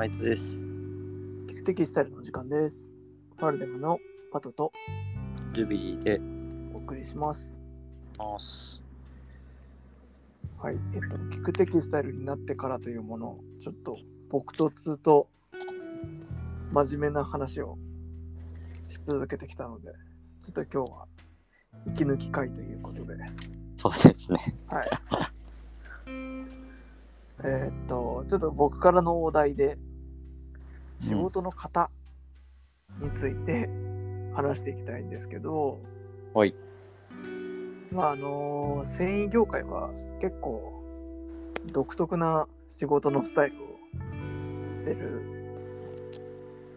マイトです。聞く的スタイルの時間です。ファルデムのパトとジュビリーでお送りします。ます。はい。えっと、聞く的スタイルになってからというものを、ちょっと僕と通と真面目な話をし続けてきたので、ちょっと今日は息抜き会ということで、そうですね。はい。えーっと、ちょっと僕からのお題で、仕事の型について話していきたいんですけど、はい。まああの繊維業界は結構独特な仕事のスタイルを出る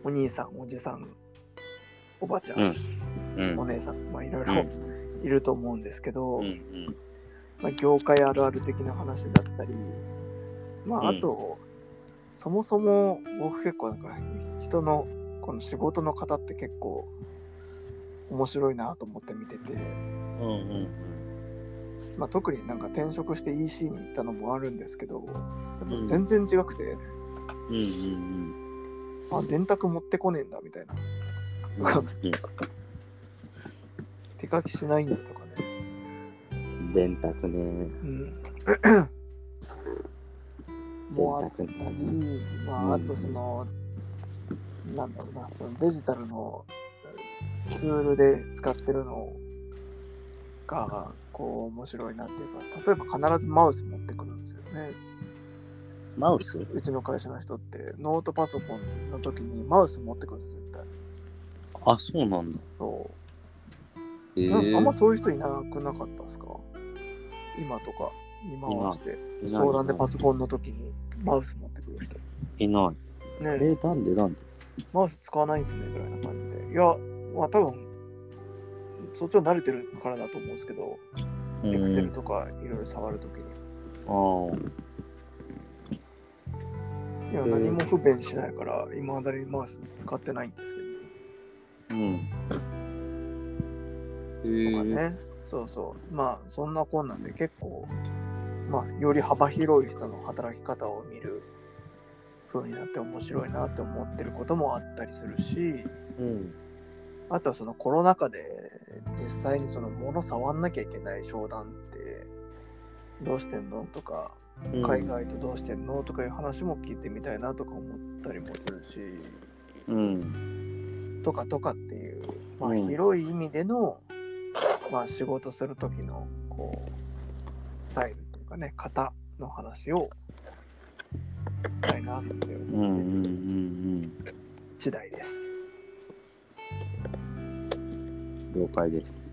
お兄さん、おじさん、おばちゃん、うん。うん。お姉さん、まあいろいろうんいると思うんですけど、うんうん。まあ、業界あるある的な話だったり、まあ、うんあと、そもそも僕結構なんか人のこの仕事の方って結構面白いなと思って見てて、うんうんまあ、特になんか転職して EC に行ったのもあるんですけど、全然違くて、うん。うんあ、電卓持ってこねえんだみたいな。うん。手書きしないんだとかね。うん。電卓ね。うん。もうあったり、まあ、あとその、なんだろうな、そのデジタルのツールで使ってるのが、こう、面白いなっていうか、例えば必ずマウス持ってくるんですよね。マウス？うちの会社の人って、ノートパソコンの時にマウス持ってくるんです、絶対。あ、そうなんだ。そう。えなんかあんまー、そういう人いなくなかったですか？今とか、今はして、相談でパソコンの時にマウス持ってくる人。いない。ねえー、なんでなんで？マウス使わないんですねぐらいな感じで。いや、まあ多分、そっちは慣れてるからだと思うんですけど、うエクセルん。とかいろいろ触るときに。ああ。いや、うん何も不便しないから、今だにマウス使ってないんですけうん。とかー、ね。そうそう。まあ、そんなこんなんで結構、まあ、より幅広い人の働き方を見る風になって面白いなって思ってることもあったりするし、うん。あとはそのコロナ禍で実際にその物触んなきゃいけない商談ってどうしてんのとか海外とどうしてんのとかいう話も聞いてみたいなとか思ったりもするしうん。とかとかっていう、まあ、うん広い意味での、まあ、仕事する時のこうスタイルかね型の話をしたいなって思ってるん次第です。うん。了解です。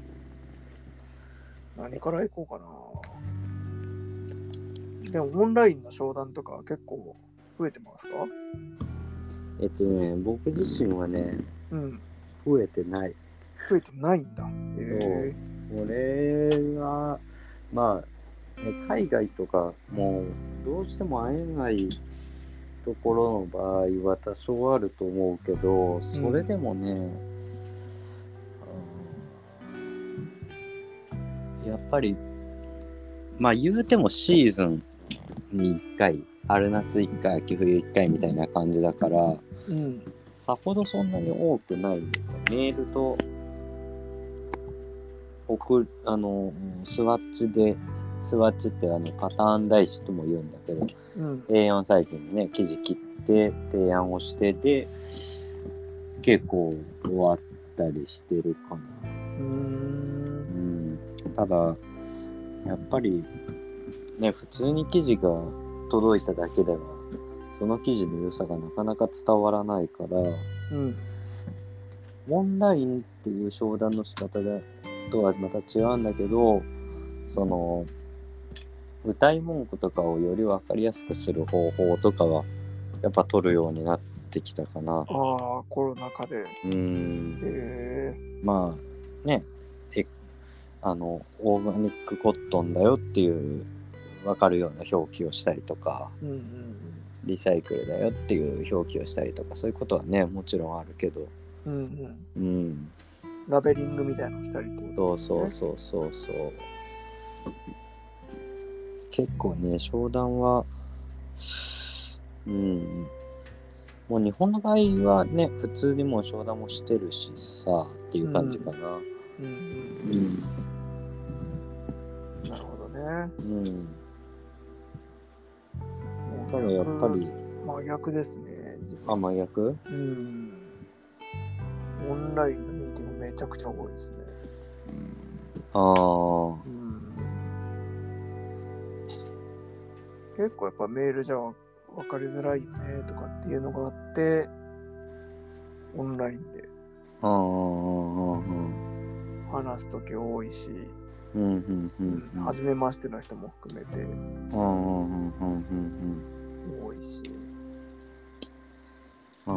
何からいこうかな。でもオンラインの商談とかは結構増えてますか？えっとね、僕自身はね、うん。増えてない。増えてないんだ。へえ俺が、まあ、ね、海外とかもうどうしても会えないところの場合は多少あると思うけど、それでもね、あーやっぱり、まあ言うてもシーズンに1回、春夏1回、秋冬1回みたいな感じだから、うん。さほどそんなに多くないメールと送るあのスワッチでスワッチってあのパターン台紙とも言うんだけどうん。A4 サイズにね記事切って提案をしてで結構終わったりしてるかな、うんん、ただやっぱりね普通に記事が届いただけではその記事の良さがなかなか伝わらないからうん。オンラインっていう商談の仕方だとはまた違うんだけど、その、歌い文句とかをより分かりやすくする方法とかは、やっぱ取るようになってきたかな。ああ、コロナ禍で。へうーん、えまあ、ね、え、あの、オーガニックコットンだよっていう分かるような表記をしたりとか、うんうんリサイクルだよっていう表記をしたりとか、そういうことはね、もちろんあるけど、うん。うんうん。うん、ラベリングみたいなのしたりってことそうそうそうそうそう。結構ね、商談は、うん、もう日本の場合はね普通にもう商談もしてるしさっていう感じかなうんうんなるほどね。うん、ただやっぱり真逆ですね。あ真逆？うん。オンラインのミーティングめちゃくちゃ多いですね。ああうん。結構やっぱメールじゃ分かりづらいよねとかっていうのがあって、オンラインで話すとき多いし、うんうんうんうん。初めましての人も含めてうんうんうんうん。多いし。ああ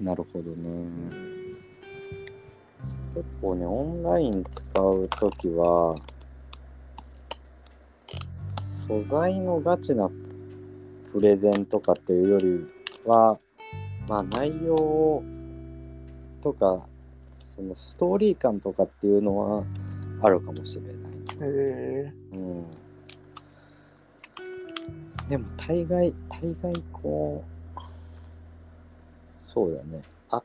なるほどね。うん結構ねオンライン使うときは素材のガチなプレゼンとかっていうよりはまあ内容とかそのストーリー感とかっていうのはあるかもしれない。へえうん。でも大概大概こうそうだね。あ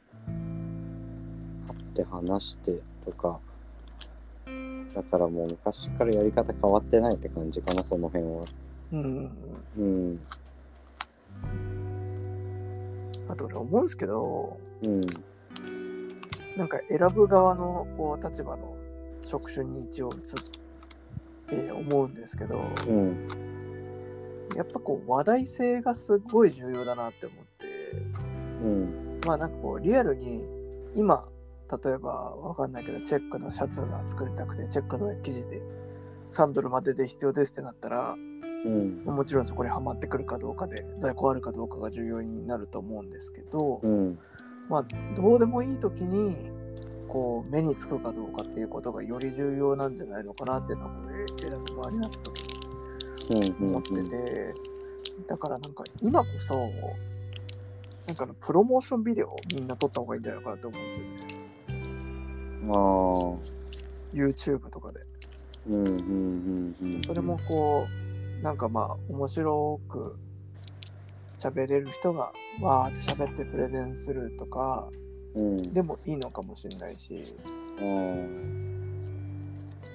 会って話してとかだからもう昔からやり方変わってないって感じかなその辺は。うん。うんあと俺思うんですけど、うん。なんか選ぶ側のこう立場の職種に一応移って思うんですけど、うん。やっぱこう話題性がすごい重要だなって思って、うん。まあなんかこうリアルに今、例えばわかんないけど、チェックのシャツが作りたくて、チェックの生地で3ドルまでで必要ですってなったら、うん。もちろんそこにはまってくるかどうかで、在庫あるかどうかが重要になると思うんですけど、うん。まあ、どうでもいい時にこう目につくかどうかっていうことがより重要なんじゃないのかなっていうのはこれ選ぶ側になった時にうん思ってて、だからなんか今こそなんかあのプロモーションビデオをみんな撮った方がいいんじゃないかなと思うんですよねああ YouTube とかで。うんうんうんうんそれもこうなんかまあ面白く喋れる人がわーって喋ってプレゼンするとかうん。でもいいのかもしれないし。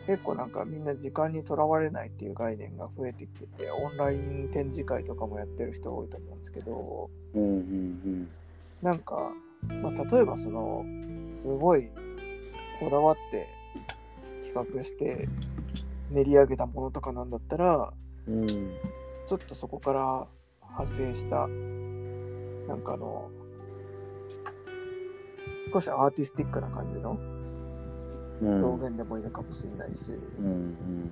結構なんかみんな時間にとらわれないっていう概念が増えてきててオンライン展示会とかもやってる人多いと思うんですけどうんうん。なんか、まあ、例えばそのすごいこだわって企画して練り上げたものとかなんだったらうんちょっとそこから派生したなんかあの少しアーティスティックな感じのうん。表現でもいいのかもしれないし、うん。うん。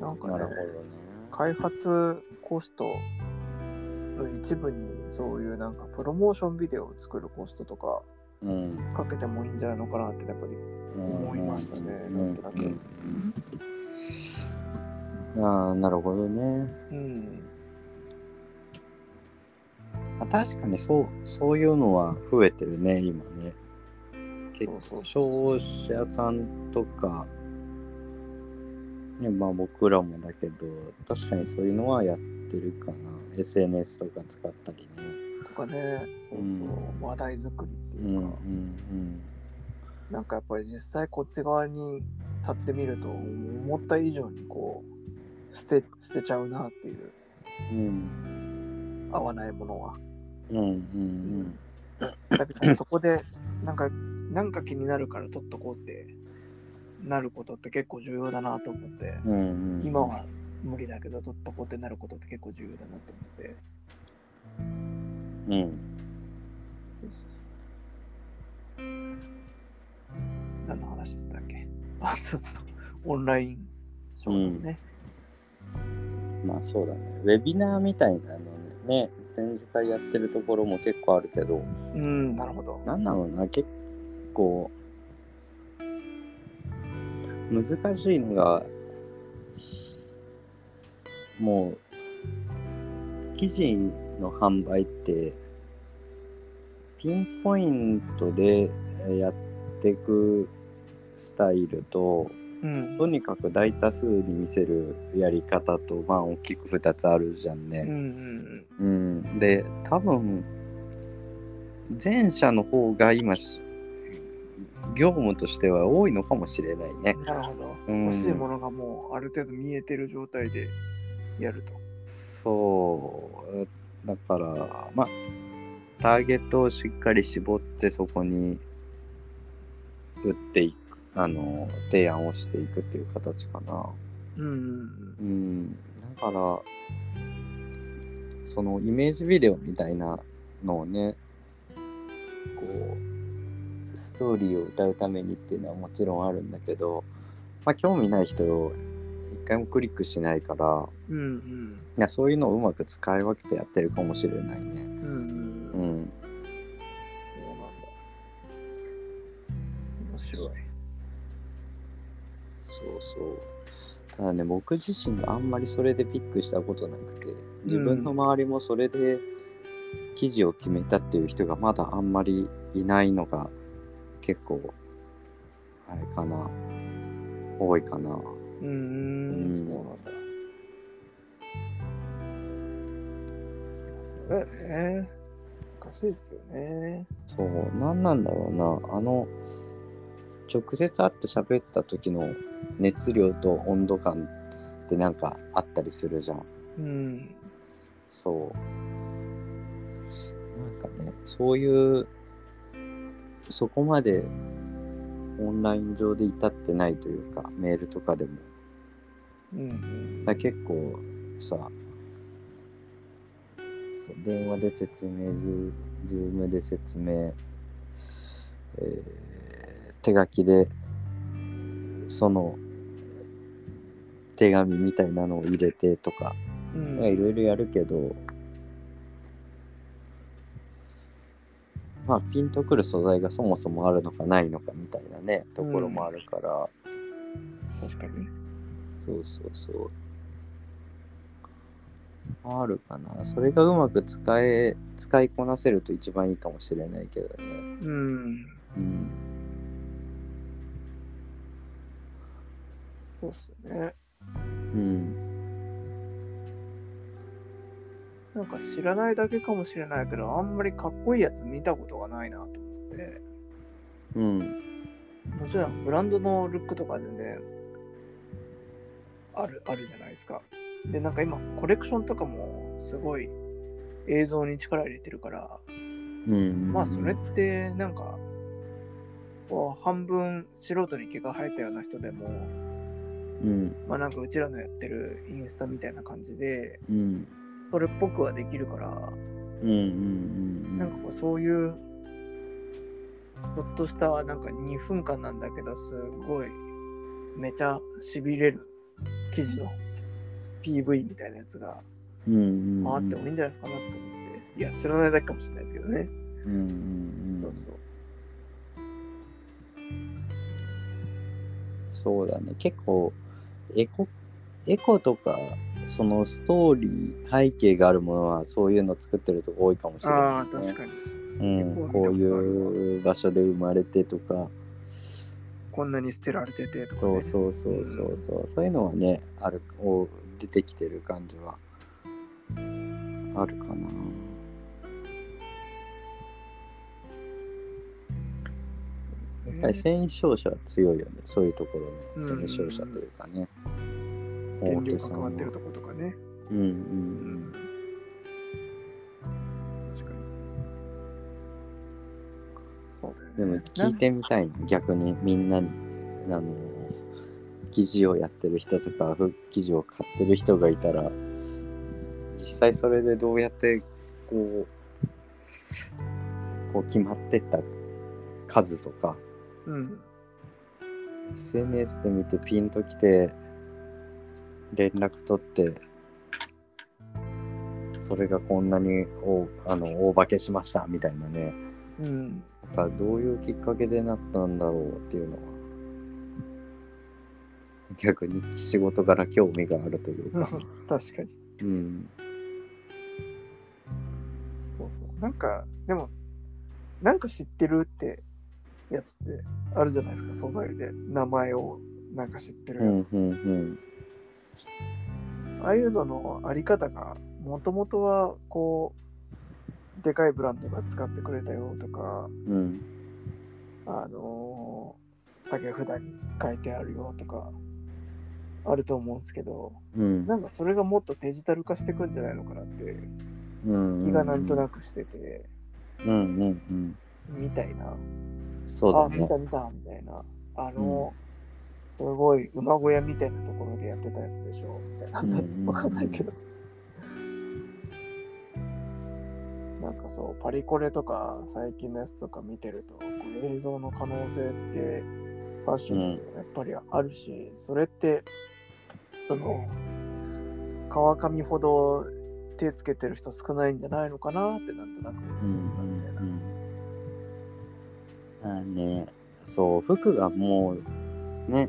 なん。かねうん。なるほどね開発コストの一部にそういうなん。かプロモーションビデオを作るコストとかうんかけてもいいんじゃないのかなってやっぱり思いますねなんとなく。うん。ああなるほどね、うん。まあ、確かにそうそういうのは増えてるね今ね。結構そう。そう商社さんとか。ねまあ僕らもだけど確かにそういうのはやってるかな。SNS とか使ったりねとかねそうそう、うん。話題作りってうんういうか、ん。なんかやっぱり実際こっち側に立ってみると思った以上にこう捨て捨てちゃうなっていう。うん。うん合わないものは。うんうんだけどそこでなんかなんか気になるから取っとこうってなることって結構重要だなと思って。うんうんうん。今は無理だけど取っとこうってなることって結構重要だなと思ってうん。そうそう。何の話でしたっけ？あそうそう。オンラインショーね、まあそうだね。ウェビナーみたいなのね展示会やってるところも結構あるけど。うん、なるほど。なんだろうな結構難しいのがもう記事の販売ってピンポイントでえーやっていくスタイルとうんとにかく大多数に見せるやり方とまあ大きく2つあるじゃんうんうね。んうん、で多分前者の方が今し業務としては多いのかもしれないね。なるほど、うん欲しいものがもうある程度見えてる状態でやると。そうだからまあターゲットをしっかり絞ってそこに打っていくあの提案をしていくっていう形かな。うんうんうん、だからそのイメージビデオみたいなのをねこうストーリーを歌うためにっていうのはもちろんあるんだけど、まあ、興味ない人を一回もクリックしないからうんうんいやそういうのをうまく使い分けてやってるかもしれないね。うんうんううんん、そうなんだ。面白い。そうそう。ただね、僕自身があんまりそれでピックしたことなくて、自分の周りもそれで記事を決めたっていう人がまだあんまりいないのが結構、あれかな、多いかな。うーうん、そうなんだ。そうだよね。難しいですよね。そう、なんなんだろうな。あの、直接会って喋った時の熱量と温度感ってなんかあったりするじゃん。うん。そう。なんかね、そういう、そこまでオンライン上で至ってないというか、メールとかでも。うん。だ結構さ、そう電話で説明、ズーズームで説明、えー手書きで、その、手紙みたいなのを入れてとか、うん。いろいろやるけど、まあ、ピンとくる素材がそもそもあるのかないのかみたいなね、ところもあるから、確かに。そうそうそう。あるかな。それがうまく使え、使いこなせると一番いいかもしれないけどね。うん。うん。そうっすよね。うん。なんか知らないだけかもしれないけど、あんまりかっこいいやつ見たことがないなと思って。うん。もちろんブランドのルックとか全然あるあるじゃないですか。で、なんか今コレクションとかもすごい映像に力入れてるから、うん。まあそれってなんかこう半分素人に毛が生えたような人でも、うん。まあなんかうちらのやってるインスタみたいな感じで、うん。それっぽくはできるから、うん。うん。うん。なんかこうそういうちょっとしたなんか2分間なんだけどすごいめちゃしびれる記事の PV みたいなやつがうん。うん。あってもいいんじゃないかなとか思っていや知らないだけかもしれないですけどね、うん。うん。そうそうそうだね。結構、エコ、エコとか、そのストーリー、背景があるものは、そういうの作ってるとこ多いかもしれない、ね。ああ確かにうん、こういう場所で生まれてとか、こんなに捨てられててとか、ね、そうそうそうそうそう、そういうのはね、ある、お出てきてる感じは、あるかな。やっぱり繊維商社は強いよね、そういうところね。うん。繊維商社というかね。原料大手さんは。関わってるとことかね。うんう。うん。んでも聞いてみたいな、逆にみんなに、あの、記事をやってる人とか、ふ記事を買ってる人がいたら、実際それでどうやって、こう、こう決まってった数とか、うん。SNS で見てピンときて、連絡取って、それがこんなに大あの大化けしましたみたいなね。うん。かどういうきっかけでなったんだろうっていうのは逆に仕事から興味があるというか、確かに。うん、そうそう。なんか、でも、なんか知ってるってやつってあるじゃないですか、素材で。名前をなんか知ってるやつ。うんうんああいうののあり方が、もともとはこう、でかいブランドが使ってくれたよとか、うんうんあのー、酒札に書いてあるよとか、あると思うんですけど、うんなんかそれがもっとデジタル化していくんじゃないのかなってうん気がなんとなくしてて、うんうんうんみたいな。あ、そうだね見た見たみたいな。あの、すごい馬小屋みたいなところでやってたやつでしょみたいな。うんうんうん わかんないけど。なんかそう、パリコレとか最近のやつとか見てると、こう映像の可能性ってファッションにやっぱりあるし、それって、その、川上ほど手つけてる人少ないんじゃないのかなってなんとなく思ったうんみたいな。うんうんあねそう服がもうね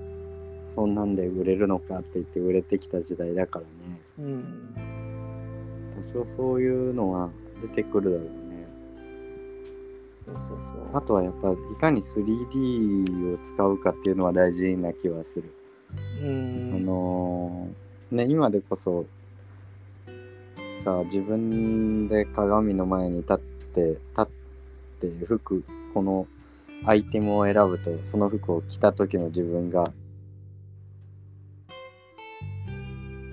そんなんで売れるのかって言って売れてきた時代だからねうん。多少そういうのは出てくるだろうねそうそうそう。あとはやっぱいかに 3D を使うかっていうのは大事な気はする、うあん。のーね今でこそさあ自分で鏡の前に立って立って服このアイテムを選ぶとその服を着た時の自分が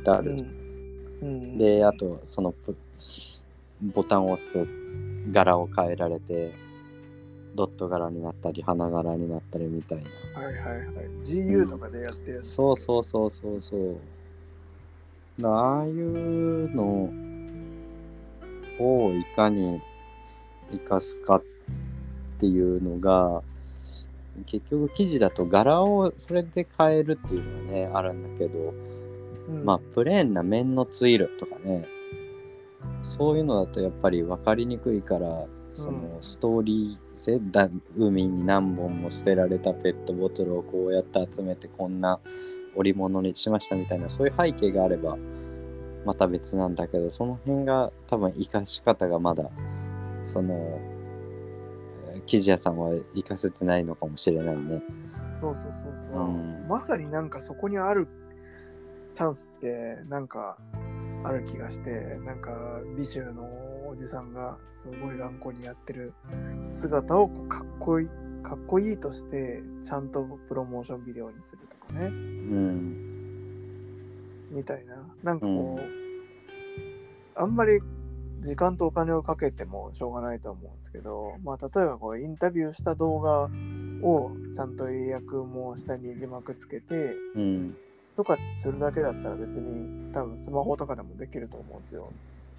ある、うん、であとそのプボタンを押すと柄を変えられてドット柄になったり花柄になったりみたいなはいはいはい。GU とかでやってるやつ。そうそうそうそうそうだああいうのをいかに生かすかっていうのが結局生地だと柄をそれで変えるっていうのはねあるんだけど、うんまあプレーンな面のツイルとかねそういうのだとやっぱり分かりにくいからそのストーリー性だ海に何本も捨てられたペットボトルをこうやって集めてこんな織物にしましたみたいなそういう背景があればまた別なんだけどその辺が多分生かし方がまだそのえー生地屋さんは生かせてないのかもしれないね。そうそうそうそう、うん。まさになんかそこにあるチャンスってなんかある気がしてなんか美州のおじさんがすごい頑固にやってる姿をこうかっこいいかっこいいとしてちゃんとプロモーションビデオにするとかね。うんみたいな。なんかこう、あんまり時間とお金をかけてもしょうがないと思うんですけど、まあ、例えばこうインタビューした動画をちゃんと英訳も下に字幕つけてうんとかするだけだったら別に多分スマホとかでもできると思うんですよ。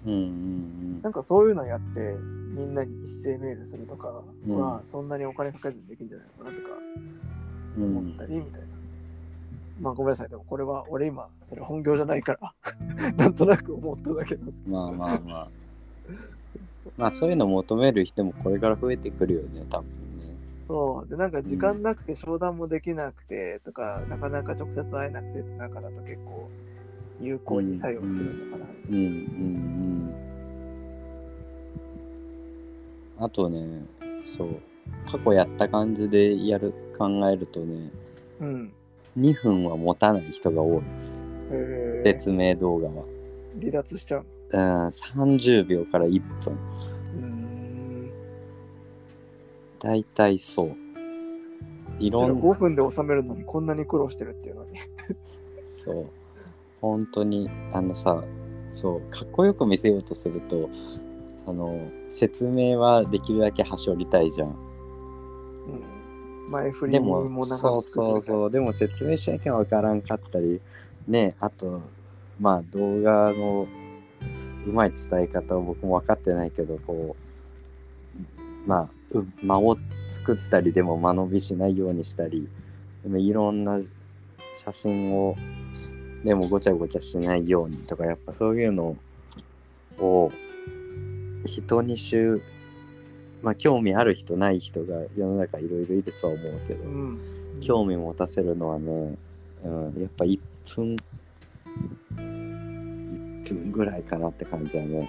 うんうんなんかそういうのやってみんなに一斉メールするとかはうそんなにお金かけずにできるんじゃないのかなとかうん思ったりみたいな。まあごめんなさい、でもこれは俺今それ本業じゃないから なんとなく思っただけなんですけど。まあまあまあ。まあそういうの求める人もこれから増えてくるよね、多分ね。そう。で、なんか時間なくて商談もできなくてとか、なかなか直接会えなくてって中だと結構有効に作用するのかな。うんうんうん。あとね、そう。過去やった感じでやる、考えるとね、うん。2分は持たない人が多い。えー、説明動画は。離脱しちゃう。うん、30秒から1分。うーん。だいたいそう。いろん5分で収めるのにこんなに苦労してるっていうのに。そう。本当に、あのさ、そう、かっこよく見せようとすると、あの、説明はできるだけ端折りたいじゃん。うん。前振りでも、も長そうそうそう、でも説明しなきゃわからんかったり、ね、あと、まあ動画のうまい伝え方を僕も分かってないけど、こう、まあ、う間を作ったりでも間延びしないようにしたり、でもいろんな写真をでもごちゃごちゃしないようにとか、やっぱそういうのを人にしゅまあ興味ある人ない人が世の中いろいろいるとは思うけど、うん。興味持たせるのはね、うん、やっぱ1分1分ぐらいかなって感じだね。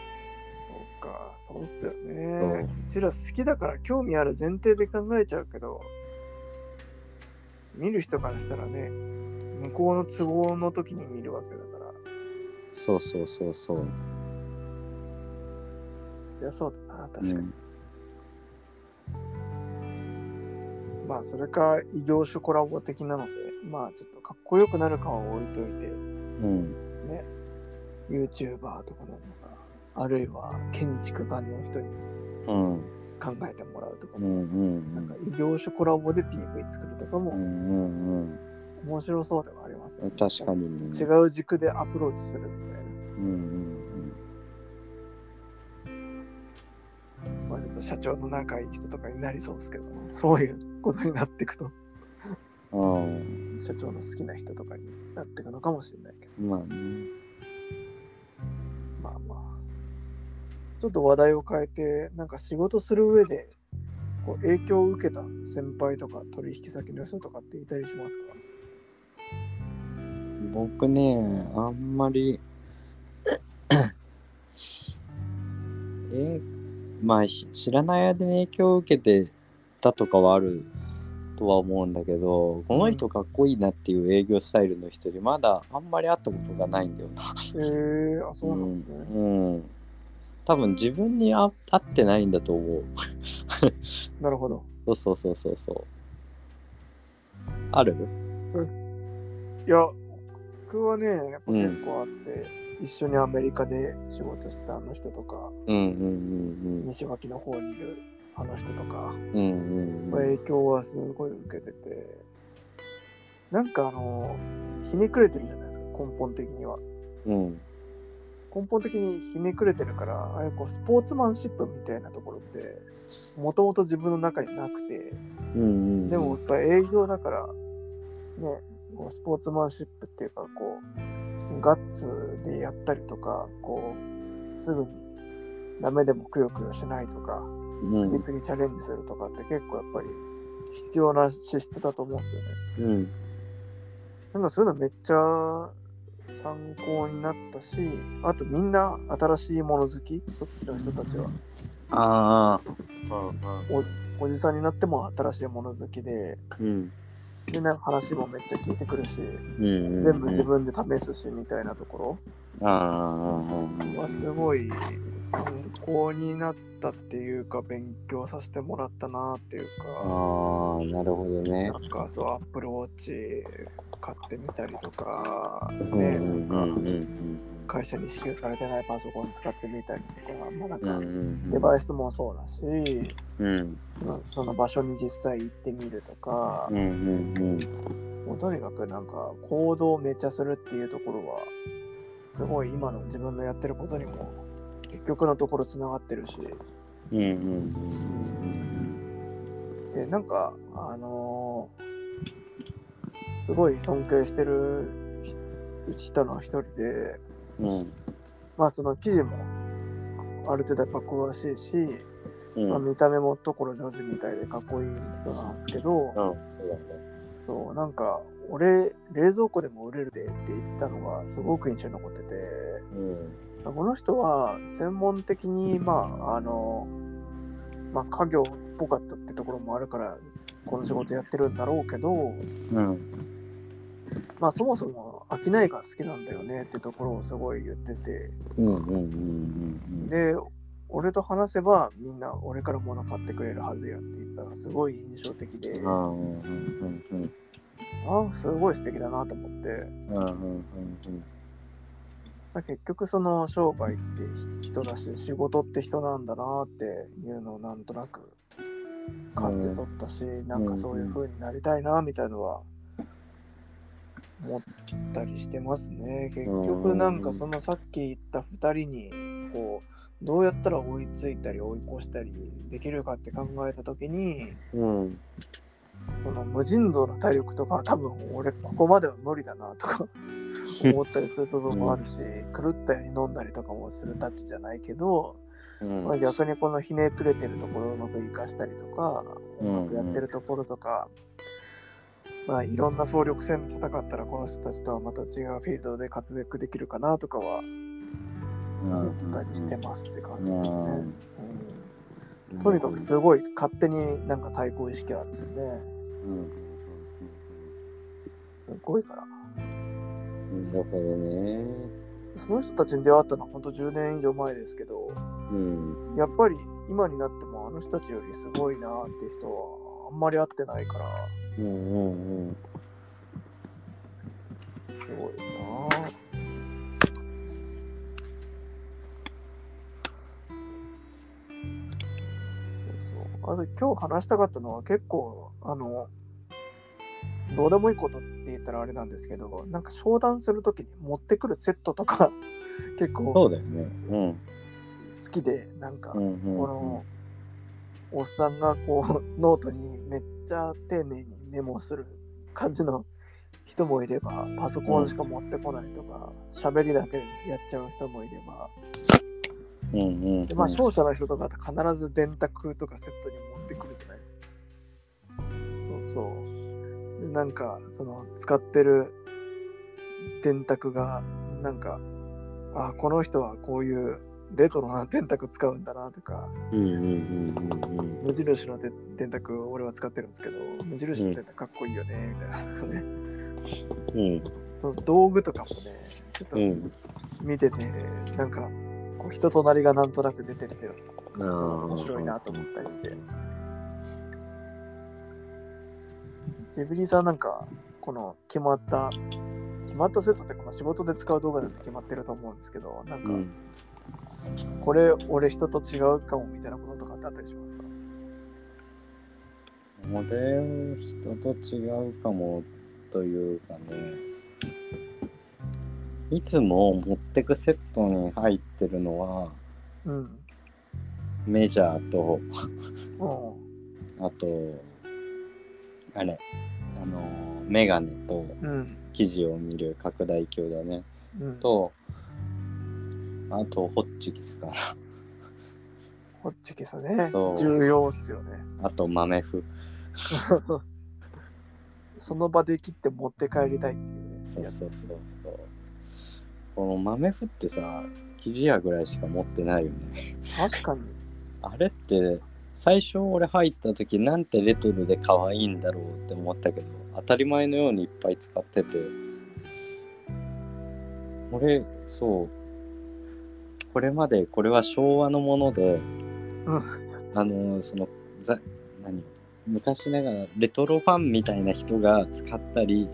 そうっすよね。うちら好きだから興味ある前提で考えちゃうけど、見る人からしたらね、向こうの都合の時に見るわけだから。そうそうそうそう。いや、そうだな、確かに。うんまあ、それか異業種コラボ的なので、まあ、ちょっとかっこよくなるかは置いといて、うん。YouTuber とかなのか、あるいは建築家の人にうん。考えてもらうとかうん。うも、ん。なんか異業種コラボで PV 作るとかも。面白そうではありますよね。確かにね。違う軸でアプローチするみたいな。うん。まあ、ちょっと社長の仲いい人とかになりそうですけど、そういうことになっていくと。社長の好きな人とかになっていくのかもしれないけど、まあね。ちょっと話題を変えて、なんか仕事する上で、こう影響を受けた先輩とか取引先の人とかっていたりしますか？僕ね、あんまり、え、まあ、ひ知らない間に影響を受けてたとかはあるとは思うんだけど、この人かっこいいなっていう営業スタイルの人にまだあんまり会ったことがないんだよな。えー、あ、そうなんですね。うん。うん多分自分に合合ってないんだと思う。なるほど。そうそうそうそうそう。ある？いや、僕はね、やっぱ結構あって、一緒にアメリカで仕事したあの人とか、うんうんうん西脇の方にいるあの人とか、うん。うんうんうん。影響はすごい受けてて、なんかあの、ひねくれてるじゃないですか、根本的には。うん。根本的にひねくれてるから、ああいうこうスポーツマンシップみたいなところって、もともと自分の中になくて、うんうん。でもやっぱ営業だから、ね、こうスポーツマンシップっていうか、こう、ガッツでやったりとか、こう、すぐにダメでもくよくよしないとか、うん、次々チャレンジするとかって結構やっぱり必要な資質だと思うんですよね。うん。なんかそういうのめっちゃ参考になったし、あとみんな新しいもの好き、そっちの人たちは。ああ。おじさんになっても新しいもの好きで、うん。で、なんか話もめっちゃ聞いてくるし、うん。全部自分で試すしみたいなとこああ。ろはすごい参考になったっていうか勉強させてもらったなっていうあか。あ、なるほどね。な。んかそう Apple Watch 買ってみたりとかうんね会社に支給されてないパソコン使ってみたりとかまあなんうんうかん。デバイスもそうだしうん。まあその場所に実際行ってみるとかうんうん。もうとにかくなんか行動をめっちゃするっていうところはすごい今の自分のやってることにも結局のところつながってるし。うんうんうん。でなんかあのーすごい尊敬してるひ人の一人でうん。まあその記事もある程度やっぱ詳しいし、うん。まあ、見た目も所ジョージみたいでかっこいい人なんですけど、うん。そうだね。そうなんか俺冷蔵庫でも売れるでって言ってたのがすごく印象に残ってて。うん。この人は専門的にまああのまあ家業っぽかったってところもあるからこの仕事やってるんだろうけどうん。まあそもそも商いが好きなんだよねってところをすごい言ってて。で俺と話せばみんな俺から物買ってくれるはずやって言ってたのがすごい印象的で。うんうんうんうんあすごい素敵だなと思って。うんうんうんまあ結局その商売って人だし仕事って人なんだなっていうのをなんとなく感じ取ったし、なんかそういう風になりたいなみたいのは思ったりしてますね。結局なんかそのさっき言った2人にこうどうやったら追いついたり追い越したりできるかって考えた時にうんその無尽蔵な体力とかは多分俺ここまでは無理だなとか 思ったりする部分もあるし、狂ったように飲んだりとかもするたちじゃないけど、うん。まあ、逆にこのひねくれてるところをうまく活かしたりとか、ううんまくやってるところとか、まあいろんな総力戦で戦ったらこの人たちとはまた違うフィールドで活躍できるかなとかは思ったりしてますって感じですよね。うん。とにかくすごい勝手になんか対抗意識あるんですね。うんすごいから。なるほどね。その人たちに出会ったのは本当10年以上前ですけど、うん。やっぱり今になってもあの人たちよりすごいなって人はあんまり会ってないから、うんうんうん。すごいなそあと今日話したかったのは結構あのどうでもいいことって言ったらあれなんですけどなんか商談するときに持ってくるセットとか 結構好そうだよね。うん。きでなんかうんうんこのおっさんがこう ノートにめっちゃ丁寧にメモする感じの人もいればパソコンしか持ってこないとか喋、りだけでやっちゃう人もいればうんうん。でまあ商社の人とか必ず電卓とかセットに持ってくるじゃないですかそうそうでなんかその使ってる電卓がなんかあこの人はこういうレトロな電卓使うんだなとかうんうんうんうんうん。無印ので電卓俺は使ってるんですけど無印の電卓かっこいいよねみたいなねうんその道具とかもねちょっとうん。見てて、なんかこう人となりがなんとなく出てて。面白いなと思ったりしてジブリさんなんかこの決まった決まったセットってこの仕事で使う動画でも決まってると思うんですけどなんかうん。これ俺人と違うかもみたいなこととかってあったりしますか？俺人と違うかもというかねいつも持ってくセットに入ってるのはうんメジャーとうん。あとあれあのメガネとうん。記事を見る拡大鏡だね。うん。とあとホッチキスかな。ホッチキスね。重要っすよね。あと豆腐。その場で切って持って帰りたいっていうね。そうそうそうそうこの豆腐ってさ生地屋ぐらいしか持ってないよね。確かに。あれって最初俺入った時なんてレトロで可愛いんだろうって思ったけど当たり前のようにいっぱい使ってて。俺そう。これまでこれは昭和のもので、うん。あのそのざ何？昔ながらレトロファンみたいな人が使ったり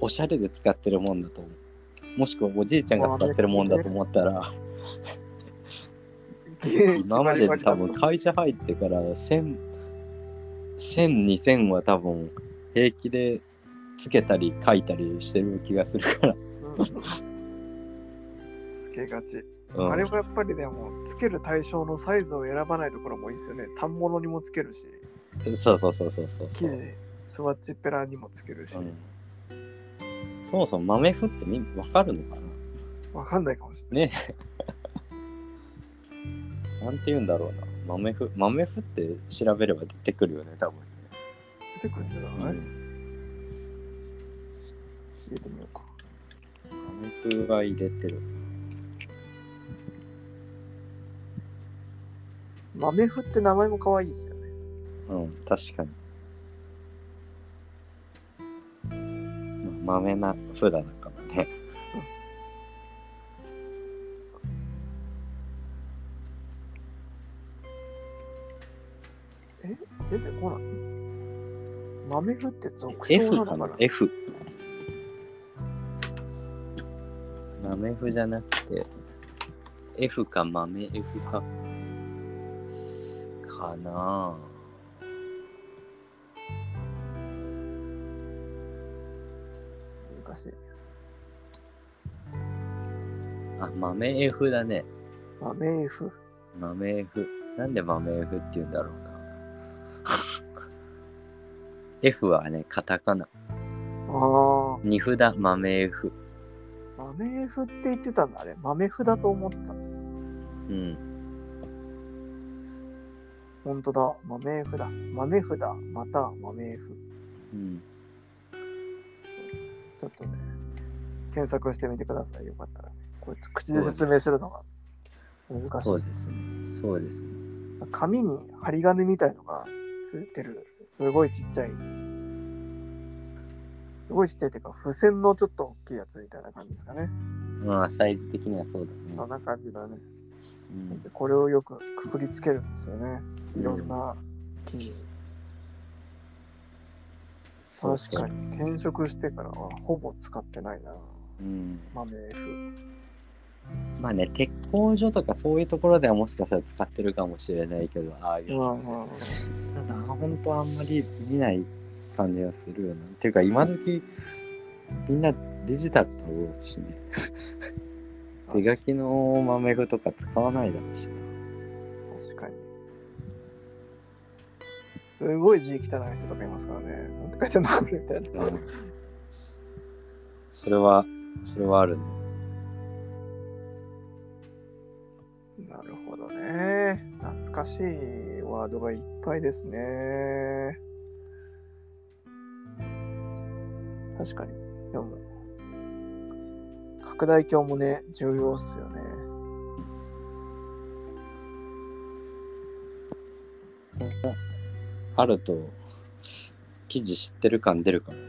おしゃれで使ってるもんだと思うもしくはおじいちゃんが使ってるもんだと思ったら 今まで多分会社入ってから1000、1000、2000は多分平気でつけたり書いたりしてる気がするから。うんつけがち。うん、あれはやっぱりでも、つける対象のサイズを選ばないところもいいですよね。単物にもつけるし、そうそうそうそうそうそう、生地、スワッチペラにもつけるし、うん。そもそも豆腐ってみんわかるのかわかんないかもしれない。なね なんて言うんだろうな。豆腐。豆腐って調べれば出てくるよね、多分ね。出てくるんじゃない、うん入れてみようか。豆腐が入れてる。豆腐って名前も可愛いですよね。うん、確かに。ま豆な札だからね。え？出てこない？豆腐って属性 F なのかな ?F。豆腐じゃなくて、F か豆 F か。かな難しい。あ、豆 F だね。豆 F。豆 F。なんで豆 F って言うんだろうな。F はね、カタカナ。ああ、二札豆 F。豆 F って言ってたんだ、あれ。豆腐だと思った。うん。ほんとだ。豆 F だ。豆札、または豆 F。うん。ちょっとね、検索してみてください。よかったら、ね。これ口で説明するのが難しい。そうですね。そうですね。紙に針金みたいのがついてる、すごいちっちゃいすごいちっちゃいっていうか、付箋のちょっと大きいやつみたいな感じですかね。まあ、サイズ的にはそうだねそん。な感じだね。うんこれをよくくくりつけるんですよね。いろんな記事確かに転職してからはほぼ使ってないな。うん豆 F。まあね、鉄工所とかそういうところではもしかしたら使ってるかもしれないけど、ああいううのんうんうん。ただ、本当あんまり見ない感じがするよな。っていうか、今時みんなデジタルだろうしね。手書きの豆具とか使わないだろうしな。すごい字汚い人とかいますからね。なんて書いてんの？これみたいな。うんそれは、それはあるね。なるほどね。懐かしいワードがいっぱいですね。確かに。でも、拡大鏡もね、重要っすよね。あると、記事知ってる感出るからね。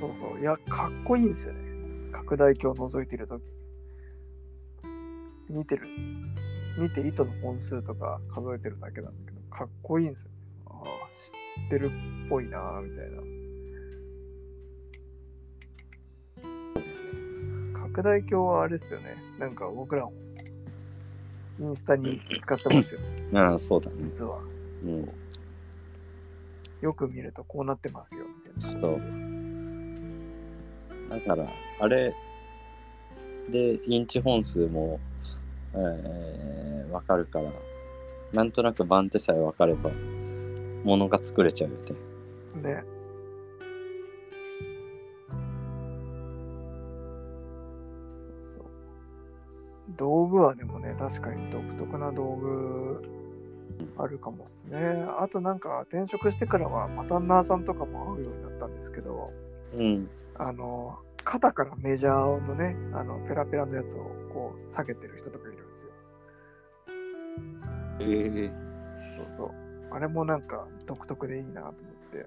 そうそう。いや、かっこいいんですよね。拡大鏡を覗いてるとき。見てる。見て糸の本数とか数えてるだけなんだけど、かっこいいんですよね。ああ、知ってるっぽいなぁみたいな。拡大鏡はあれですよね。なんか僕らもインスタに使ってますよ、ああ、そうだね。実は。うん。よく見るとこうなってますよ、みたいな。そう。だから、あれで、インチ本数も、えー、わかるから、なんとなく番手さえわかれば、ものが作れちゃうよね。ね。そうそう。道具はでもね、確かに独特な道具あるかもっすね。あとなんか転職してからはパタンナーさんとかも会うようになったんですけど、うん。あの、肩からメジャーのね、あの、ペラペラのやつをこう下げてる人とかいるんですよ。ええそうそう。あれもなんか独特でいいなと思って。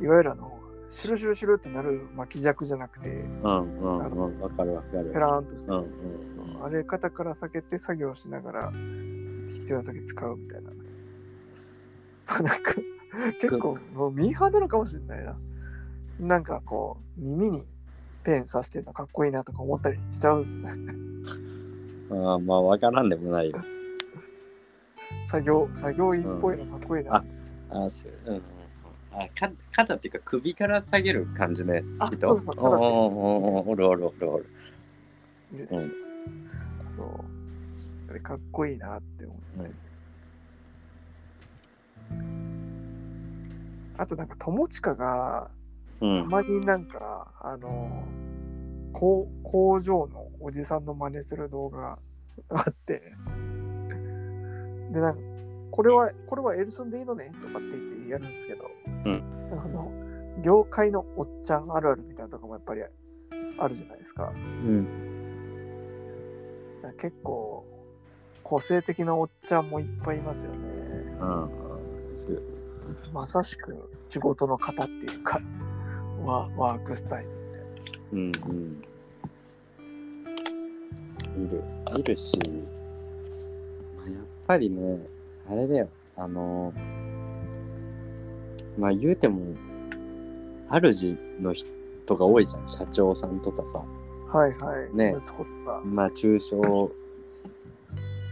いわゆるあの、シュルシュルシュルってなる巻き尺じゃなくて、うんうんうん。わかるわかる。ペラーンとしたやつ、うんうんあれ肩から下げて作業しながら必要な時使うみたいな。なんか結構もうミーハーなのかもしれないな。なんかこう耳にペン刺してるのかっこいいなとか思ったりしちゃうんですね。ああ、まあ、わからんでもないよ。作業、作業員っぽいのかっこいいな。う。うんうんうん。あ、か肩っていうか首から下げる感じね。あ人？そうそうそうおるおるおるおる。ねうん。そう。それかっこいいなって思ったり。あとなんか友近がうん。たまになんか、あの工工場のおじさんの真似する動画が あってでなんかこれはこれはエルソンでいいのね？とかって言ってやるんですけど、うんその業界のおっちゃんあるあるみたいなとこもやっぱりあるじゃないですかうん。だから結構個性的なおっちゃんもいっぱいいますよねうん。まさしく仕事の型っていうか ワワークスタイルうんうん。いる。いるし、まあやっぱりね、あれだよ。あの、まあ言うても、主の人が多いじゃん。社長さんとかさ。はいはい、ね息子とかまあ中小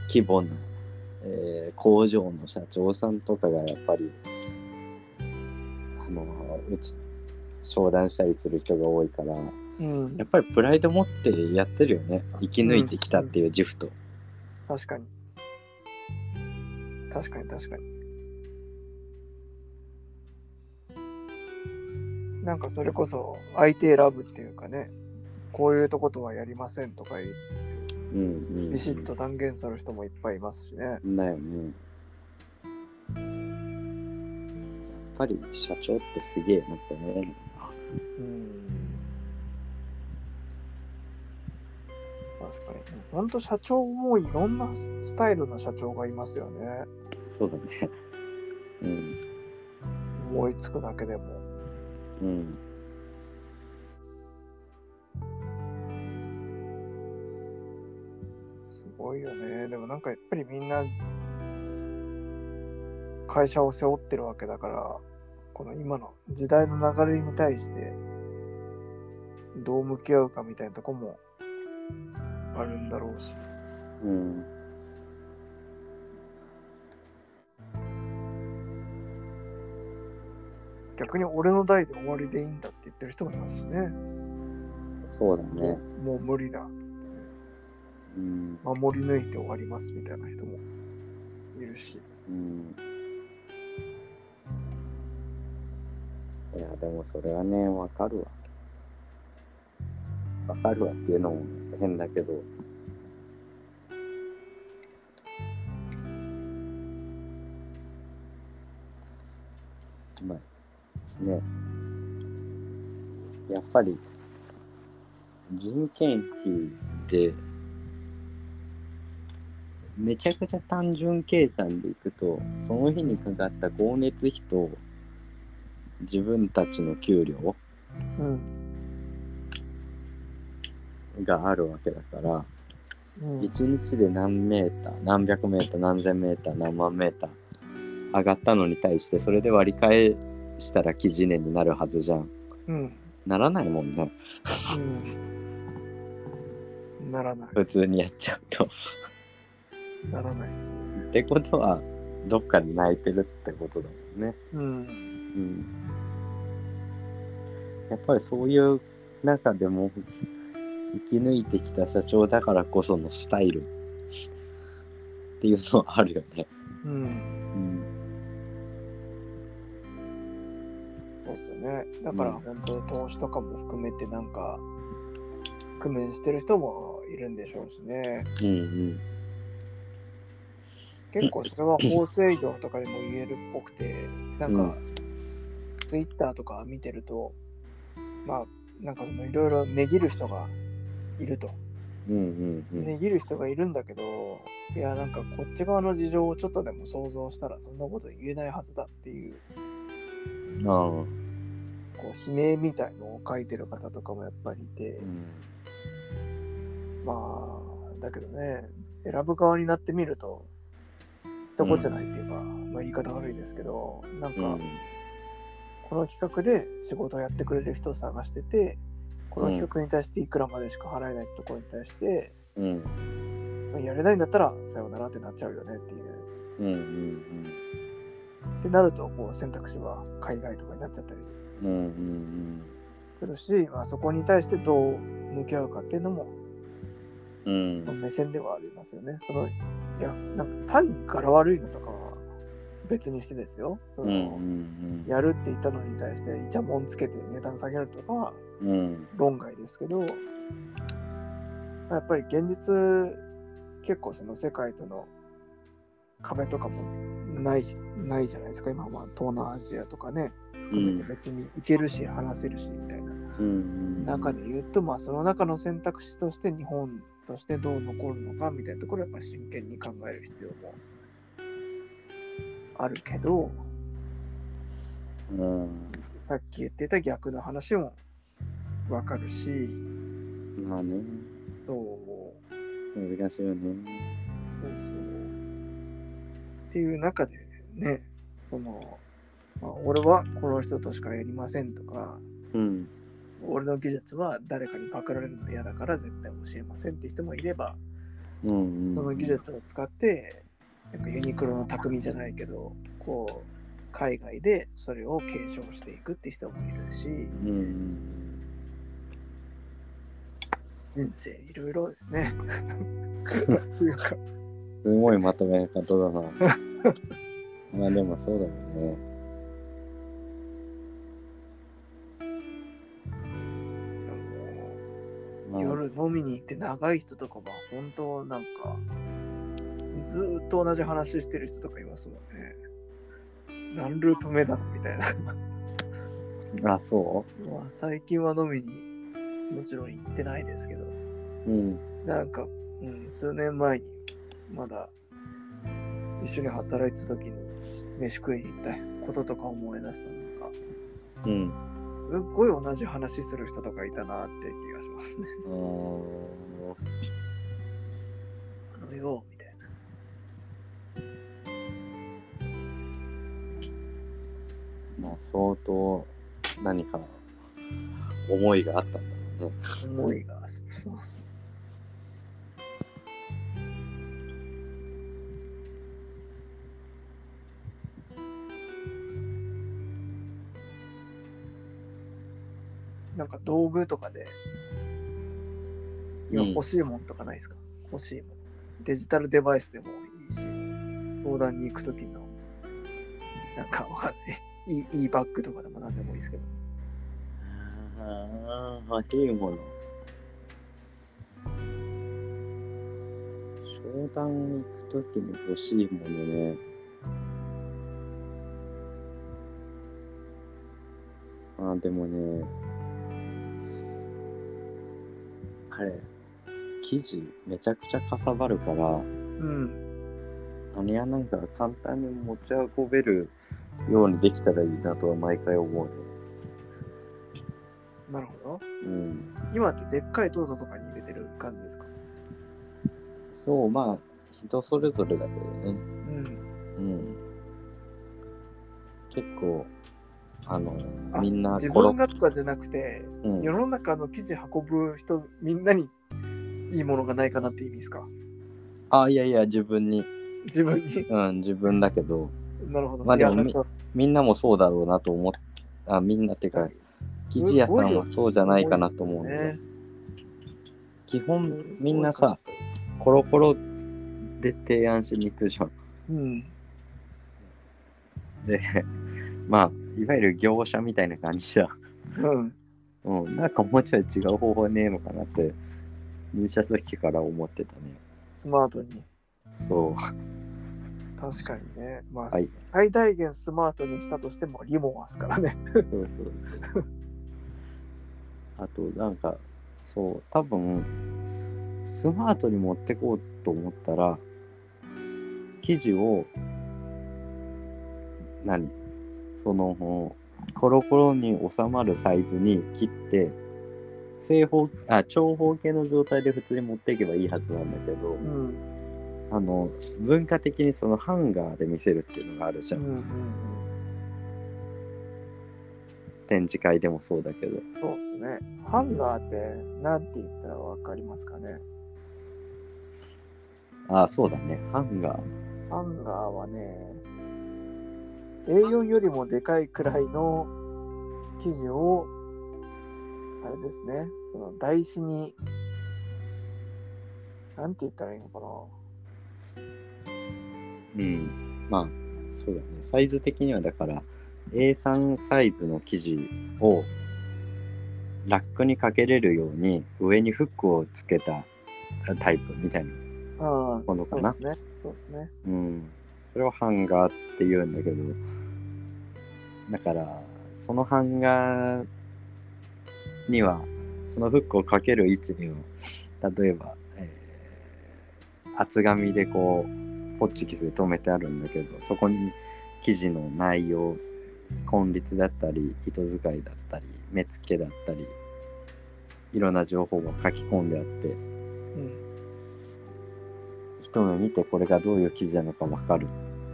規模な、えー工場の社長さんとかがやっぱり、あの、うち、商談したりする人が多いから、うんやっぱりプライド持ってやってるよね。生き抜いてきたっていう自負と。確かに。確かに確かに。なんかそれこそ相手選ぶっていうかね、こういうとことはやりませんとか言ううんうん。ビシッと断言する人もいっぱいいますしね。だよね。やっぱり社長ってすげえなって思うもんな。うん。確かに。本当社長もいろんなスタイルの社長がいますよね。そうだね。うん。思いつくだけでもうん。すごいよね。でもなんかやっぱりみんな会社を背負ってるわけだから、この今の時代の流れに対してどう向き合うかみたいなとこもあるんだろうし。うん。逆に俺の代で終わりでいいんだって言ってる人もいますしね。そうだね。もう無理だっつってね。うん。守り抜いて終わりますみたいな人もいるし。うん。いや、でもそれはね、わかるわ。わかるわっていうのも変だけど。まあ、ね。やっぱり、人件費で、めちゃくちゃ単純計算でいくと、その日にかかった光熱費と自分たちの給料うん。があるわけだから、うん、1日で何メーター、何百メーター、何千メーター、何万メーター上がったのに対して、それで割り返したら記事年になるはずじゃん。うん。ならないもんね。うん。ならない。普通にやっちゃうと。ならないですよ。ってことは、どっかで泣いてるってことだもんね。うん。うん。やっぱりそういう中でも生き抜いてきた社長だからこそのスタイルっていうのはあるよね。うん。うん。そうっすよね。だからうん本当投資とかも含めてなんか工面してる人もいるんでしょうしね。うんうん。結構それは法制業とかでも言えるっぽくて、なんうか、ツイッターとか見てると、まあ、なんかそのいろいろ値切る人がいると。うんうんうん。値切る人がいるんだけど、いや、なんかこっち側の事情をちょっとでも想像したらそんなこと言えないはずだっていう。こう、悲鳴みたいのを書いてる方とかもやっぱりいて、まあ、だけどね、選ぶ側になってみると、一言じゃないっていうか、まあ言い方悪いですけど、なんか、うん。この企画で仕事をやってくれる人を探してて、この企画に対していくらまでしか払えないところに対して、うん。まあやれないんだったらさよならってなっちゃうよねっていう。うんうんってなると、こう選択肢は海外とかになっちゃったりうん。うんうんするし、まあ、そこに対してどう向き合うかっていうのもうん。うん。目線ではありますよね。そのいや、なんか単に柄悪いのとかは別にしてですよ。そのうんうんやるって言ったのに対してイチャモンつけて値段下げるとかはうん。うん。論外ですけど、まあやっぱり現実結構その世界との壁とかもないないじゃないですか今は東南アジアとかね含めて別に行けるし話せるしみたいなうん。中で言うとまあその中の選択肢として日本としてどう残るのかみたいなところをやっぱり真剣に考える必要もあるけどうん。さっき言ってた逆の話もわかるしまあね。そう難しいよね。そうそう。っていう中でね、その、まあ、俺はこの人としかやりませんとか、うん。俺の技術は誰かにパクられるの嫌だから絶対教えませんって人もいれば、うん。その技術を使って、なんかユニクロの匠じゃないけど、こう、海外でそれを継承していくって人もいるし、うん。うん。人生いろいろですね。っていうか、すごいまとめ方だな。まあでもそうだよね。まあ夜飲みに行って長い人とかは本当なんかずーっと同じ話してる人とかいますもんね。何ループ目だろみたいな。あ、そまあ最近は飲みにもちろん行ってないですけど、ううん。なんか、うん、数年前にまだ一緒に働いてた時に飯食いに行ったこととか思い出すとなんかうん。すっごい同じ話する人とかいたなって気がしますね。あのよみたいな。まあ、相当何か思いがあったんだろうね。思いが、そうそうなんか道具とかで今うん欲しいもんとかないですか、欲しいもん。デジタルデバイスでもいいし、相談に行くときの、なんかわかんない。いいいいバッグとかでも何でもいいですけど。ああ、いいもの。商談に行くときに欲しいものね。あーでもね、あれ、生地めちゃくちゃかさばるから、うん。あれはなんか簡単に持ち運べるようにできたらいいなとは毎回思うね。なるほど。うん。今ってでっかいトートとかに入れてる感じですか？そう、まあ、人それぞれだけどね。うん。うん。結構、あの、あみんな自分がとかじゃなくて、うん世の中の記事運ぶ人、みんなにいいものがないかなって意味ですか？あ、いやいや、自分に、自分に？うん、自分だけど、なるほど。まあでもいやなんかみんなもそうだろうなと思っあ、みんなっていうか、生地屋さんはそうじゃないかなと思うんで、ね。基本みんなさ、コロコロで提案しに行くじゃん。うん。で、まあ、いわゆる業者みたいな感じじゃん。うん。うん、なんかもうちょい違う方法ねえのかなって、入社時から思ってたね。スマートに。そう。確かにね。まあ、はい最大限スマートにしたとしてもリモワスからね。そうそうそう。あと、なんか、そう、多分、スマートに持ってこうと思ったら、生地を、何？その、コロコロに収まるサイズに切って、正方、あ、長方形の状態で普通に持っていけばいいはずなんだけどう、ん。あの、文化的にそのハンガーで見せるっていうのがあるじゃ。うんんうん展示会でもそうだけど。うん。そうですね。ハンガーって何て言ったらわかりますかね？ああ、そうだね。ハンガー。ハンガーはね、A4 よりもでかいくらいの生地を、あれですね、その台紙に、なんて言ったらいいのかうん。まあ、そうだね。サイズ的にはだから、A3 サイズの生地をラックにかけれるように上にフックをつけたタイプみたいな。ものかなそうですね。そうですね。うん。それをハンガーって言うんだけど、だから、そのハンガーには、そのフックをかける位置には、例えば、えー厚紙でこう、ホッチキスで留めてあるんだけど、そこに生地の内容、根率だったり、糸使いだったり、目付けだったり、いろんな情報が書き込んであって、うん。一目見てこれがどういう生地なのかわかる。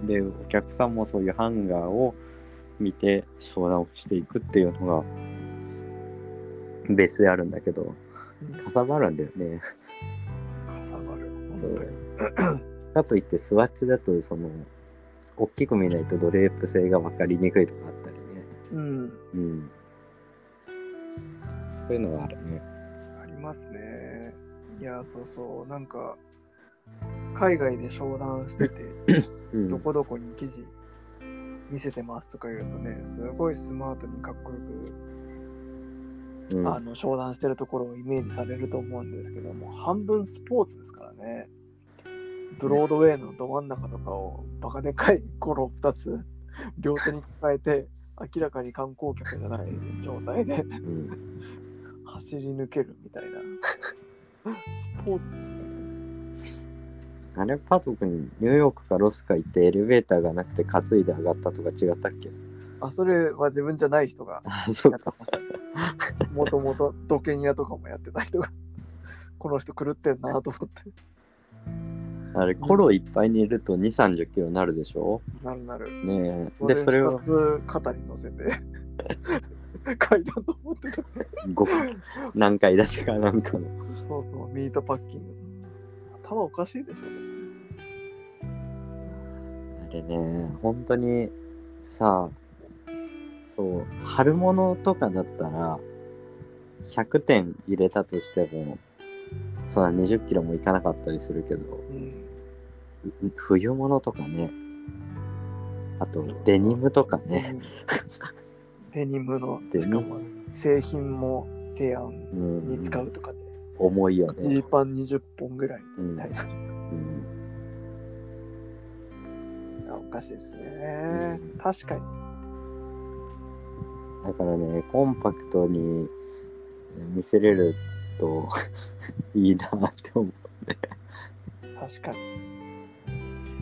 で、お客さんもそういうハンガーを見て商談をしていくっていうのがベースであるんだけど、かさばるんだよね。かさばる。そう。かといってスワッチだとその、大きく見ないとドレープ性が分かりにくいとかあったりね。うん。うん。そういうのがあるね。ありますね。いや、そうそう。なんか、海外で商談してて、うん。どこどこに記事見せてますとか言うとね、すごいスマートにかっこよく、うんあの商談してるところをイメージされると思うんですけども、半分スポーツですからね。ブロードウェイのど真ん中とかをバカでかいゴロ2つ両手に抱えて明らかに観光客じゃない状態でうん走り抜けるみたいなスポーツですよね。あれパトクにニューヨークかロスか行ってエレベーターがなくて担いで上がったとか違ったっけ？あ、それは自分じゃない人があそうか。もともと土建屋とかもやってた人が、この人狂ってんなと思って。あれコロいっぱいにいると2 3 0キロになるでしょ？なるなる。ねえでそれを2つ肩に乗せて 階段登ってた。5何階建てかなんかのそうそう、ミートパッキング。頭おかしいでしょ。あれね本当にさそう春物とかだったら100点入れたとしてもそんな20キロもいかなかったりするけどうん。う冬物とかね。あとデニムとかね。デニムの、デニム。しかも製品も提案うんに使うとかで、重いよジね、ーパン20本ぐらいみたいな。うんいやおかしいですね。確かに。だからねコンパクトに見せれると いいなって思う確かに。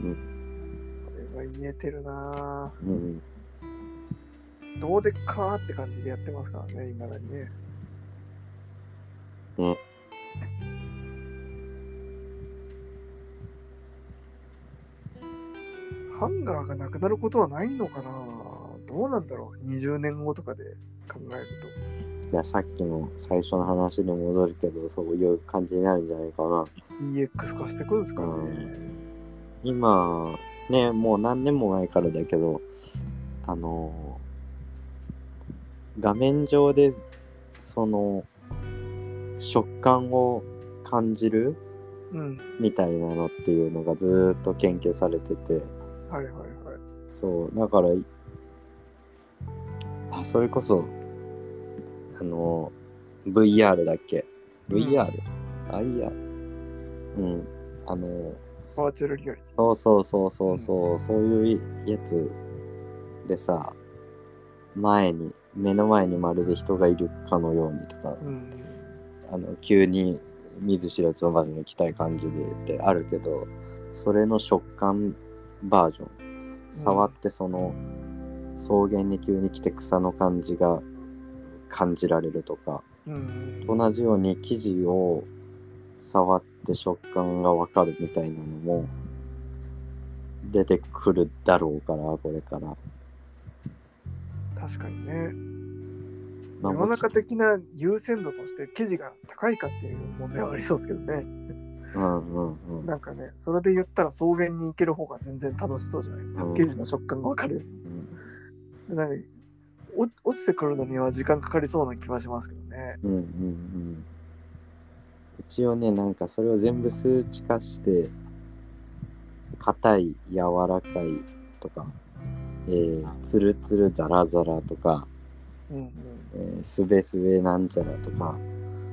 うんこれは言えてるなぁうんどうでっかーって感じでやってますからね、今だにね。ねハンガーがなくなることはないのかな？どうなんだろう ?20 年後とかで考えるいやさっきの最初の話に戻るけどそういう感じになるんじゃないかなと EX 化してくるんですからね。今ねもう何年も前からだけどあの画面上でその食感を感じるうん。みたいなのっていうのがずーっと研究されててはいはいはい。そうだからあそれこそあの VR だっけ？VR、あいいやうんあのバーチャルリアリテそうそうそうそうそう、そういうやつでさ前に目の前にまるで人がいるかのようにとか、ィ。うん。あの急に見ず知らずの場所に来たい感じでってあるけどそれの食感バージョン触ってその草原に急に来て草の感じが感じられるとかうん。同じように生地を触って食感がわかるみたいなのも出てくるだろうからこれから。確かにね。まあ世の中的な優先度として生地が高いかっていう問題はありそうですけどね。うんうんうんなんかね、それで言ったら草原に行ける方が全然楽しそうじゃないですか。うん生地の食感がわかる。うんなんかお落ちてくるのには時間かかりそうな気はしますけどね。うんうんうん一応ねなんかそれを全部数値化して硬い柔らかいとか、えー、つるつるザラザラとか、うんうん。えー、すべすべなんちゃらとか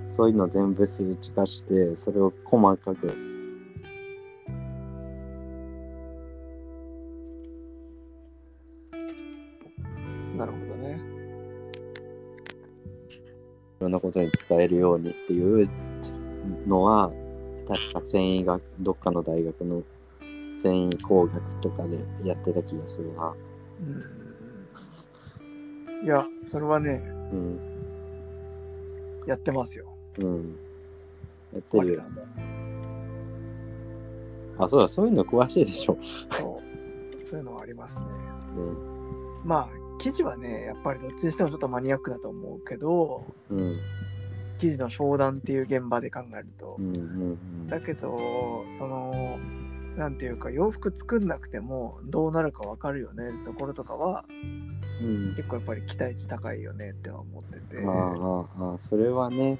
そういうの全部数値化してそれを細かくなるほどね。いろんなことに使えるようにっていうのは確か繊維学どっかの大学の繊維工学とかでやってた気がするな。うん。いや、それはね、うん。やってますよ。うん。やってるよあ、そうだ、そういうの詳しいでしょ。そうそういうのはありますね。ね、まあ、記事はね、やっぱりどっちにしてもちょっとマニアックだと思うけど、うん。記事の商談っていう現場で考えるとう。んうんうん。だけど、その、なんていうか、洋服作んなくてもどうなるかわかるよねってところとかは、うん。結構やっぱり期待値高いよねっては思ってて。ああ、それはね、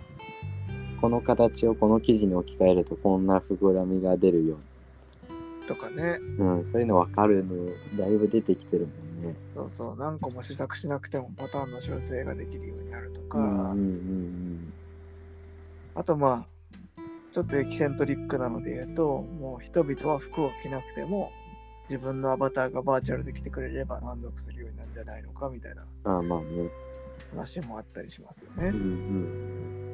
この形をこの生地に置き換えるとこんな膨らみが出るよ。とかね。うん、そういうの分かるの、だいぶ出てきてるもんね。そうそう、何個も試作しなくてもパターンの修正ができるようになるとか、うんうんうんあとまあ、ちょっとエキセントリックなので言うと、もう人々は服を着なくても、自分のアバターがバーチャルで着てくれれば満足するようになるんじゃないのかみたいな。話もあったりしますようんうね。ん。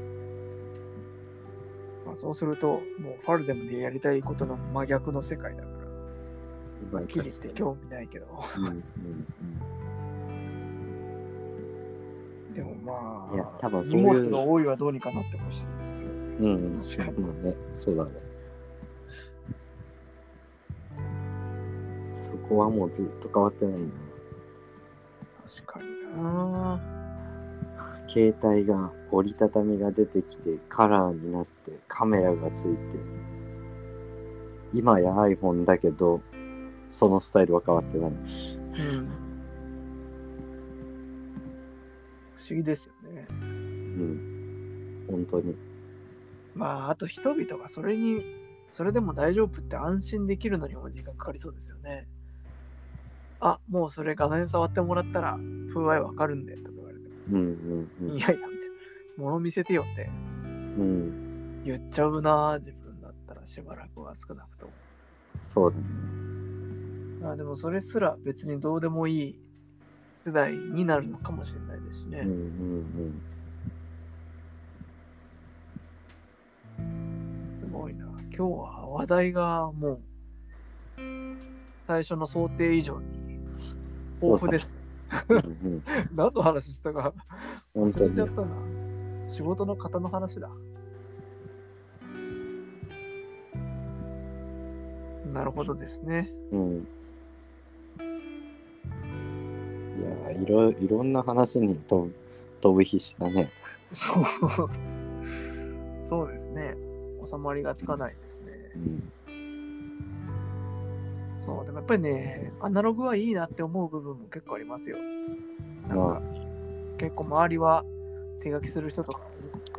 まあ、そうすると、もうファルデムでやりたいことの真逆の世界だから、まあはっきり言って興味ないけど。うんうんでもまあ、いや多分そう荷いう物の多いはどうにかなってほしいですよ。うん。うん。確かにまあね、そうだね。そこはもうずっと変わってないな。確かにな。携帯が折りたたみが出てきてカラーになってカメラがついて今や iPhone だけどそのスタイルは変わってない。うん。不思議ですよね。うん。本当に。まあ、あと人々がそれに、それでも大丈夫って安心できるのにも時間かかりそうですよね。あ、もうそれ画面触ってもらったら風合いわかるんでとか言われても、うんうんうん。いやいや。物見せてよってうん。言っちゃうな、自分だったらしばらくは少なくとも。そうだね。まあでもそれすら別にどうでもいい世代になるのかもしれないですしね。うんうんすごいな。今日は話題がもう最初の想定以上に豊富です。何の話したか忘れちゃっ。たな。仕事の方の話だ。なるほどですね。うん。いや、いろ、いろんな話に飛ぶ飛ぶ必死だね。そう。そうですね。収まりがつかないですね。うん。そう、でもやっぱりね、アナログはいいなって思う部分も結構ありますよ。なんか、結構周りは手書きする人とか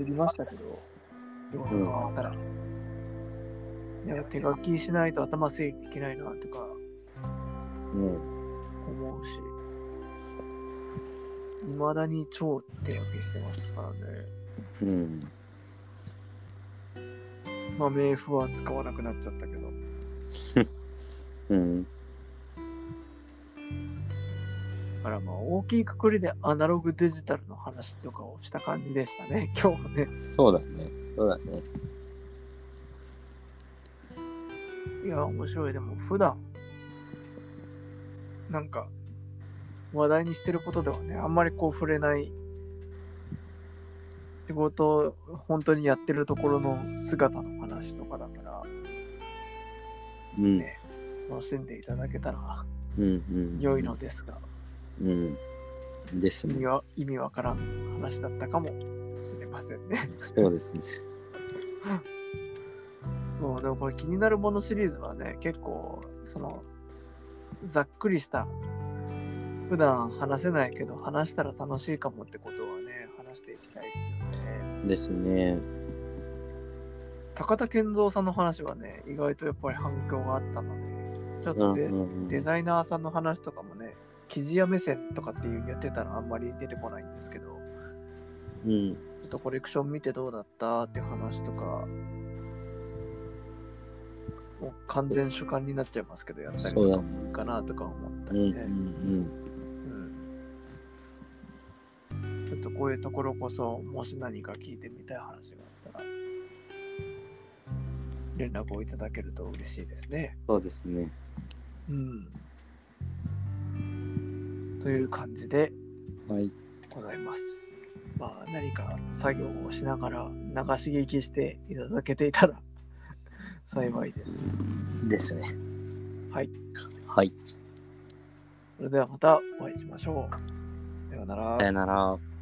いましたけど、仕事が終わったら。いや、手書きしないと頭整理できないなとかうん。思うし、未だに超手書きしてますからね。うん。まあ、名符は使わなくなっちゃったけど。うん。からまあ、大きいくくりでアナログデジタルの話とかをした感じでしたね、今日はね。そうだね。そうだね。いや、面白い。でも、普段、なんか、話題にしてることではね、あんまりこう触れない、仕事、本当にやってるところの姿の話とかだから、うん。ね楽しんでいただけたらうんうん。良いのですが、うん。ですね意味。は意味わからん話だったかもしれませんね。そうですね。そうでもこれ気になるものシリーズはね、結構、その、ざっくりした、普段話せないけど、話したら楽しいかもってことはね、話していきたいですよね。ですね。高田健三さんの話はね、意外とやっぱり反響があったので、ちょっとデ,、うんうんうんデザイナーさんの話とかもね、記事や目線とかっていうやってたらあんまり出てこないんですけど、うん。ちょっとコレクション見てどうだったって話とか、もう完全主観になっちゃいますけど、やったりとかもいいかなとか思ったうんうんりね。うんちょっとこういうところこそ、もし何か聞いてみたい話があったら、連絡をいただけると嬉しいですね。そうですね。うん。という感じではい。ございます。まあ何か作業をしながら流し聞きしていただけていたら 幸いです。ですね。はい。はい。それではまたお会いしましょう。さようならさ。よなら。